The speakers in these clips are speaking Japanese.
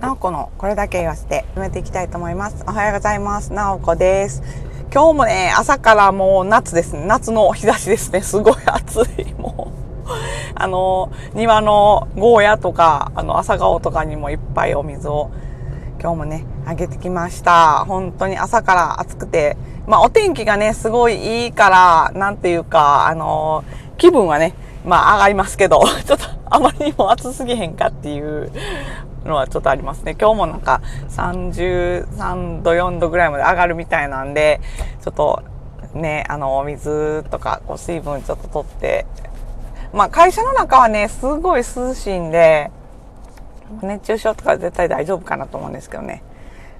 なおこのこれだけ言わせて埋めていきたいと思います。おはようございます。なおこです。今日もね、朝からもう夏ですね。夏の日差しですね。すごい暑い。もう。あの、庭のゴーヤとか、あの、朝顔とかにもいっぱいお水を今日もね、あげてきました。本当に朝から暑くて、まあお天気がね、すごいいいから、なんていうか、あの、気分はね、まあ上がりますけど、ちょっとあまりにも暑すぎへんかっていうのはちょっとありますね。今日もなんか33度、4度ぐらいまで上がるみたいなんで、ちょっとね、あの、お水とか、こう水分ちょっと取って、まあ会社の中はね、すごい涼しいんで、熱中症とか絶対大丈夫かなと思うんですけどね。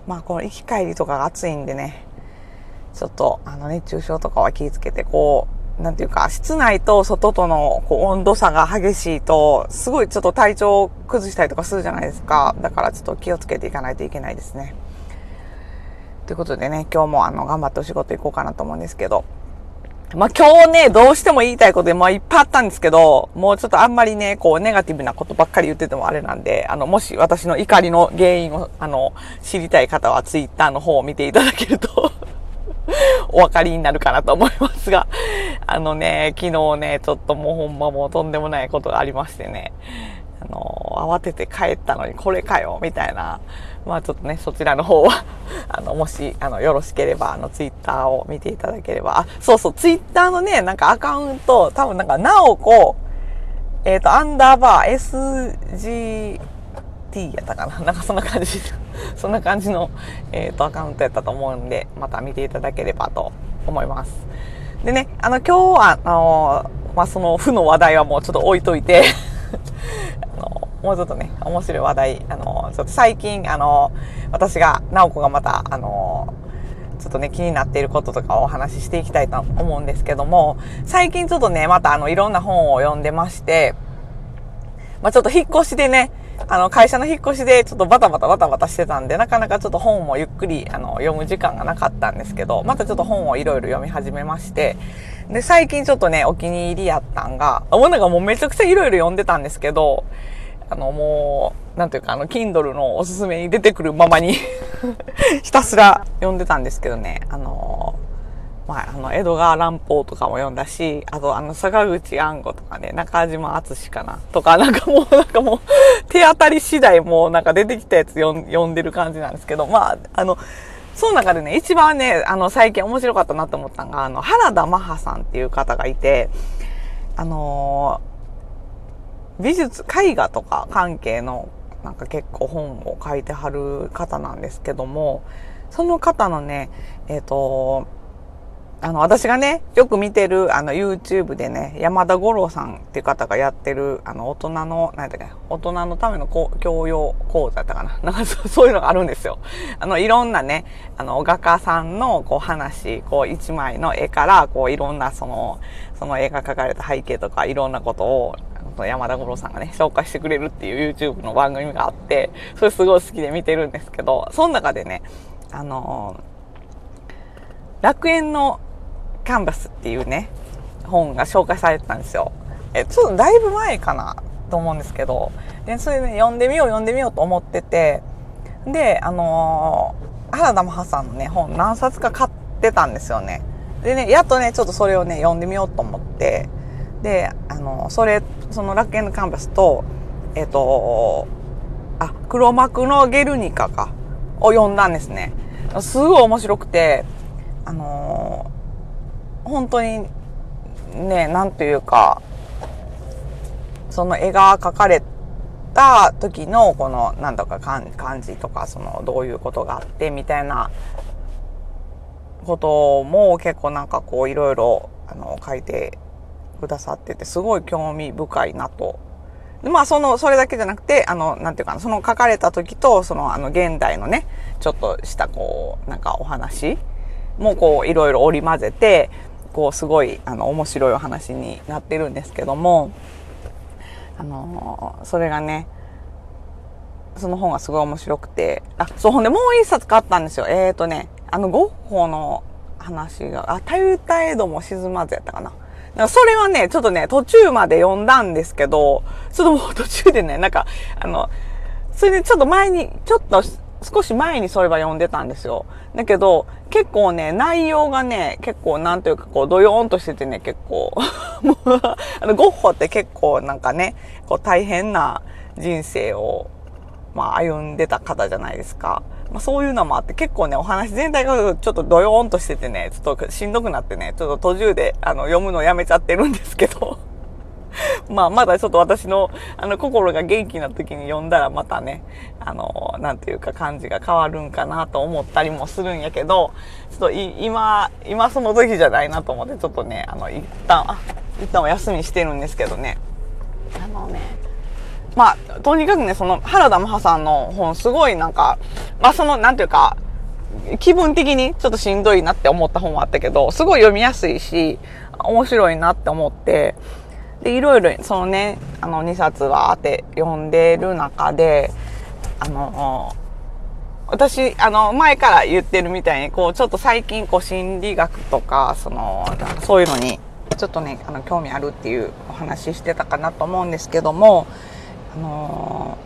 まあこの行き帰りとかが暑いんでね、ちょっとあの熱中症とかは気をつけて、こう、なんていうか、室内と外とのこう温度差が激しいと、すごいちょっと体調を崩したりとかするじゃないですか。だからちょっと気をつけていかないといけないですね。ということでね、今日もあの、頑張ってお仕事行こうかなと思うんですけど。まあ、今日ね、どうしても言いたいことで、まあ、いっぱいあったんですけど、もうちょっとあんまりね、こう、ネガティブなことばっかり言っててもあれなんで、あの、もし私の怒りの原因を、あの、知りたい方は、ツイッターの方を見ていただけるとお分かりになるかなと思いますが、あのね、昨日ね、ちょっともうほんまもうとんでもないことがありましてね、あの、慌てて帰ったのにこれかよ、みたいな。まあちょっとね、そちらの方は あの、もし、あの、よろしければ、あの、ツイッターを見ていただければ。あ、そうそう、ツイッターのね、なんかアカウント、多分なんか、なおこ、えっ、ー、と、アンダーバー SG、T やったかななんかそんな感じ、そんな感じの、えっ、ー、と、アカウントやったと思うんで、また見ていただければと思います。でね、あの、今日は、あの、まあ、その負の話題はもうちょっと置いといて あの、もうちょっとね、面白い話題、あの、ちょっと最近、あの、私が、直子がまた、あの、ちょっとね、気になっていることとかをお話ししていきたいと思うんですけども、最近ちょっとね、またあの、いろんな本を読んでまして、まあ、ちょっと引っ越しでね、あの、会社の引っ越しでちょっとバタバタバタバタしてたんで、なかなかちょっと本もゆっくり、あの、読む時間がなかったんですけど、またちょっと本をいろいろ読み始めまして、で、最近ちょっとね、お気に入りやったんが、もうなんかもうめちゃくちゃいろいろ読んでたんですけど、あの、もう、なんていうか、あの、Kindle のおすすめに出てくるままに ひたすら読んでたんですけどね、あのまあ、あの、江戸川乱歩とかも読んだし、あと、あの、坂口安吾とかね、中島敦かなとか、なんかもう、なんかもう、手当たり次第もう、なんか出てきたやつ読んでる感じなんですけど、まあ、あの、その中でね、一番ね、あの、最近面白かったなと思ったのが、あの、原田マハさんっていう方がいて、あのー、美術、絵画とか関係の、なんか結構本を書いてはる方なんですけども、その方のね、えっ、ー、と、あの、私がね、よく見てる、あの、YouTube でね、山田五郎さんっていう方がやってる、あの、大人の、何だっけ、大人のための教養講座だったかな。なんかそういうのがあるんですよ。あの、いろんなね、あの、画家さんの、こう、話、こう、一枚の絵から、こう、いろんな、その、その絵が描かれた背景とか、いろんなことを、山田五郎さんがね、紹介してくれるっていう YouTube の番組があって、それすごい好きで見てるんですけど、その中でね、あの楽園のキャンバスっていうね、本が紹介されてたんですよ。え、ちょっとだいぶ前かなと思うんですけど、で、それで、ね、読んでみよう読んでみようと思ってて、で、あのー、原田マハさんのね、本何冊か買ってたんですよね。でね、やっとね、ちょっとそれをね、読んでみようと思って、で、あのー、それ、その楽園のキャンバスと、えっ、ー、と、あ、黒幕のゲルニカか、を読んだんですね。すごい面白くて、あの本当にね、なんというか、その絵が描かれた時のこのなんとか感じとか、そのどういうことがあってみたいなことも結構なんかこういろいろあの書いてくださってて、すごい興味深いなと。まあその、それだけじゃなくて、あの、なんていうかな、その書かれた時と、そのあの現代のね、ちょっとしたこう、なんかお話もこういろいろ織り交ぜて、こうすごいあの面白いお話になってるんですけどもあのそれがねその本がすごい面白くてあそうほんでもう一冊買ったんですよ。えっ、ー、とねあのゴッホの話があ「たゆたえども沈まず」やったかな。それはね、ちょっとね、途中まで読んだんですけど、ちょっともう途中でね、なんか、あの、それでちょっと前に、ちょっと少し前にそれは読んでたんですよ。だけど、結構ね、内容がね、結構なんというかこう、ドヨーンとしててね、結構、もう、あの、ゴッホって結構なんかね、こう大変な人生を、まあ歩んでた方じゃないですか。まあそういうのもあって結構ね、お話全体がちょっとドヨーンとしててね、ちょっとしんどくなってね、ちょっと途中であの読むのをやめちゃってるんですけど。まあ、まだちょっと私の、あの、心が元気な時に読んだらまたね、あの、なんていうか感じが変わるんかなと思ったりもするんやけど、ちょっと今、今その時じゃないなと思って、ちょっとね、あの、一旦、あ、一旦お休みしてるんですけどね。あのね、まあ、とにかくね、その、原田マハさんの本、すごいなんか、まあ、その、なんていうか、気分的にちょっとしんどいなって思った本もあったけど、すごい読みやすいし、面白いなって思って、で、いろいろ、そのね、あの、2冊はあって読んでる中で、あの、私、あの、前から言ってるみたいに、こう、ちょっと最近、こう、心理学とか、その、そういうのに、ちょっとね、あの、興味あるっていうお話してたかなと思うんですけども、あの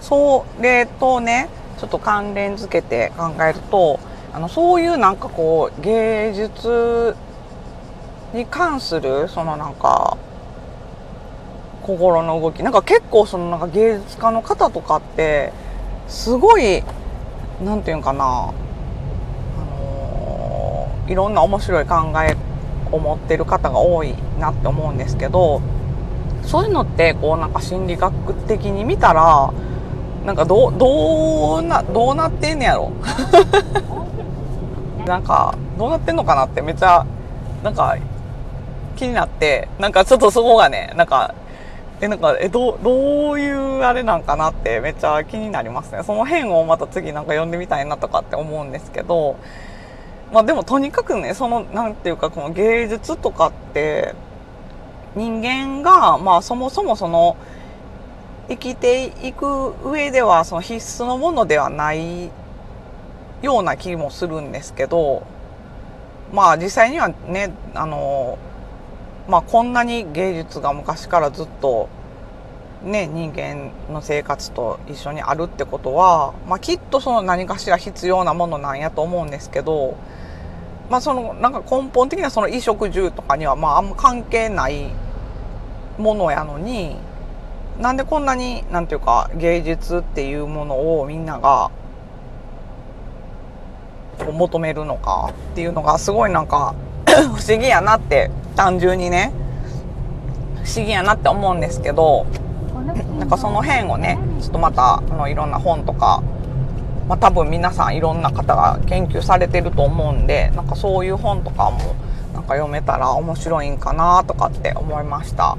それとね、ちょっと関連づけて考えると、あの、そういうなんかこう、芸術に関するそのなんか心の動き。なんか結構そのなんか芸術家の方とかってすごいなんていうかな、あのー、いろんな面白い考えを持ってる方が多いなって思うんですけどそういうのってこうなんか心理学的に見たらなんかどうどうなどうなってんねやろ。なんかどうなってんのかなってめっちゃなんか気になって、なんかちょっとそこがね、なんか、え、なんか、え、どう、どういうあれなんかなってめっちゃ気になりますね。その辺をまた次なんか読んでみたいなとかって思うんですけど、まあでもとにかくね、その、なんていうか、この芸術とかって、人間が、まあそもそもその、生きていく上ではその必須のものではないような気もするんですけど、まあ実際にはね、あの、まあ、こんなに芸術が昔からずっとね、人間の生活と一緒にあるってことは、まあ、きっとその何かしら必要なものなんやと思うんですけど、まあ、そのなんか根本的なその衣食住とかにはまああんま関係ないものやのになんでこんなになんていうか芸術っていうものをみんなが求めるのかっていうのがすごいなんか 不思議やなって単純にね。不思議やなって思うんですけどなんかその辺をねちょっとまたあのいろんな本とか、まあ、多分皆さんいろんな方が研究されてると思うんでなんかそういう本とかもなんか読めたら面白いんかなとかって思いました。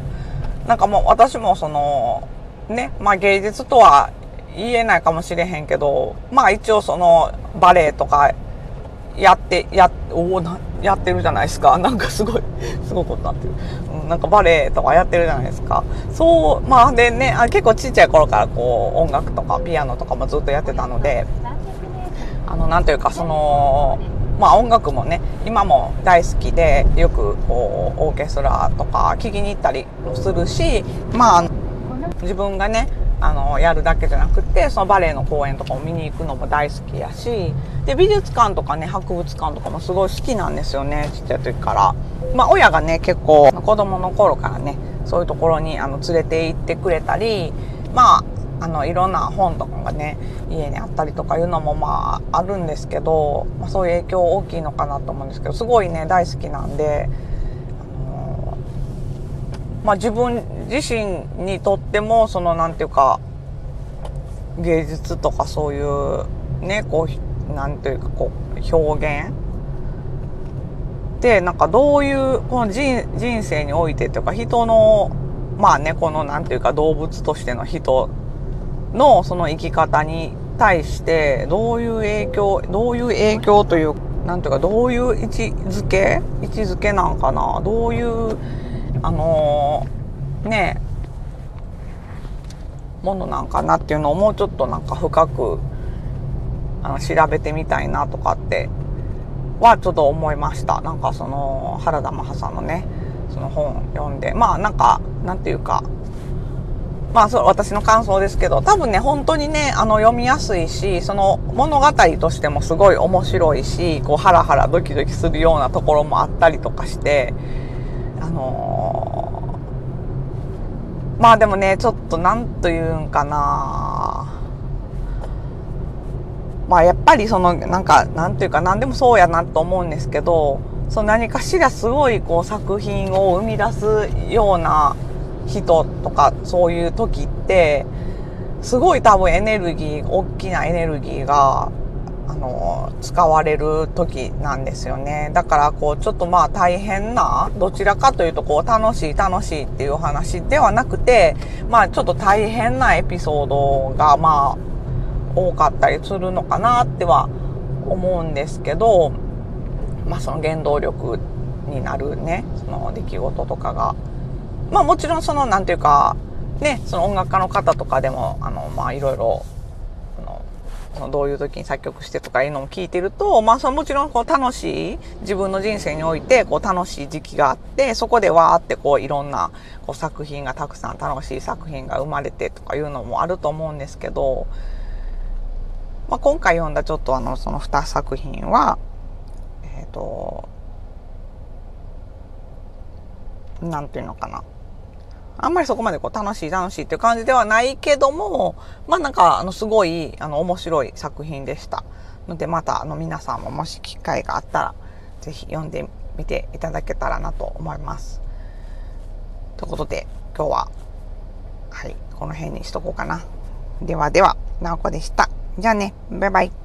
なんかもう私もそのねまあ芸術とは言えないかもしれへんけどまあ一応そのバレエとかやって、や、おなやってるじゃないですか。なんかすごい、すごいことになってる。うん、なんかバレエとかやってるじゃないですか。そう、まあでね、あ結構ちっちゃい頃からこう音楽とかピアノとかもずっとやってたので、あの、なんというかその、まあ音楽もね、今も大好きで、よくこう、オーケストラとか聴きに行ったりもするし、まあ、自分がね、あの、やるだけじゃなくて、そのバレエの公演とかを見に行くのも大好きやし、で、美術館とかね、博物館とかもすごい好きなんですよね、ちっちゃい時から。まあ、親がね、結構、子供の頃からね、そういうところに、あの、連れて行ってくれたり、まあ、あの、いろんな本とかがね、家にあったりとかいうのもまあ、あるんですけど、まあ、そういう影響大きいのかなと思うんですけど、すごいね、大好きなんで、まあ、自分自身にとってもそのなんていうか芸術とかそういうねこうなんていうかこう表現でなんかどういうこの人人生においてというか人のまあねこのなんていうか動物としての人のその生き方に対してどういう影響どういう影響というなんていうかどういう位置づけ位置づけなんかなどういうあのー、ねものなんかなっていうのをもうちょっとなんか深くあの調べてみたいなとかってはちょっと思いました。なんかその原田マハさんのねその本読んで。まあなんかなんていうかまあ、そ私の感想ですけど、多分ね、本当にね、あの、読みやすいし、その物語としてもすごい面白いし、こう、ハラハラドキドキするようなところもあったりとかして、のー、まあでもね、ちょっとなんというんかな。まあやっぱりその、なんか、なんていうか、何でもそうやなと思うんですけど、その何かしらすごいこう作品を生み出すような人とかそういう時ってすごい多分エネルギー大きなエネルギーがあの使われる時なんですよね。だからこうちょっとまあ大変などちらかというとこう楽しい楽しいっていう話ではなくてまあちょっと大変なエピソードがまあ多かったりするのかなっては思うんですけどまあその原動力になるねその出来事とかが。まあもちろんその、なんていうか、ね、その音楽家の方とかでも、あの、まあいろいろ、のどういう時に作曲してとかいうのも聞いてると、まあそのもちろんこう楽しい、自分の人生においてこう楽しい時期があって、そこでわーってこういろんなこう作品がたくさん楽しい作品が生まれてとかいうのもあると思うんですけど、まあ今回読んだちょっとあのその2作品は、えっ、ー、と、なんていうのかな。あんまりそこまでこう楽しい楽しいっていう感じではないけども、まあなんかあのすごいあの面白い作品でした。のでまたあの皆さんももし機会があったらぜひ読んでみていただけたらなと思います。ということで今日ははいこの辺にしとこうかな。ではでは、なおこでした。じゃあね、バイバイ。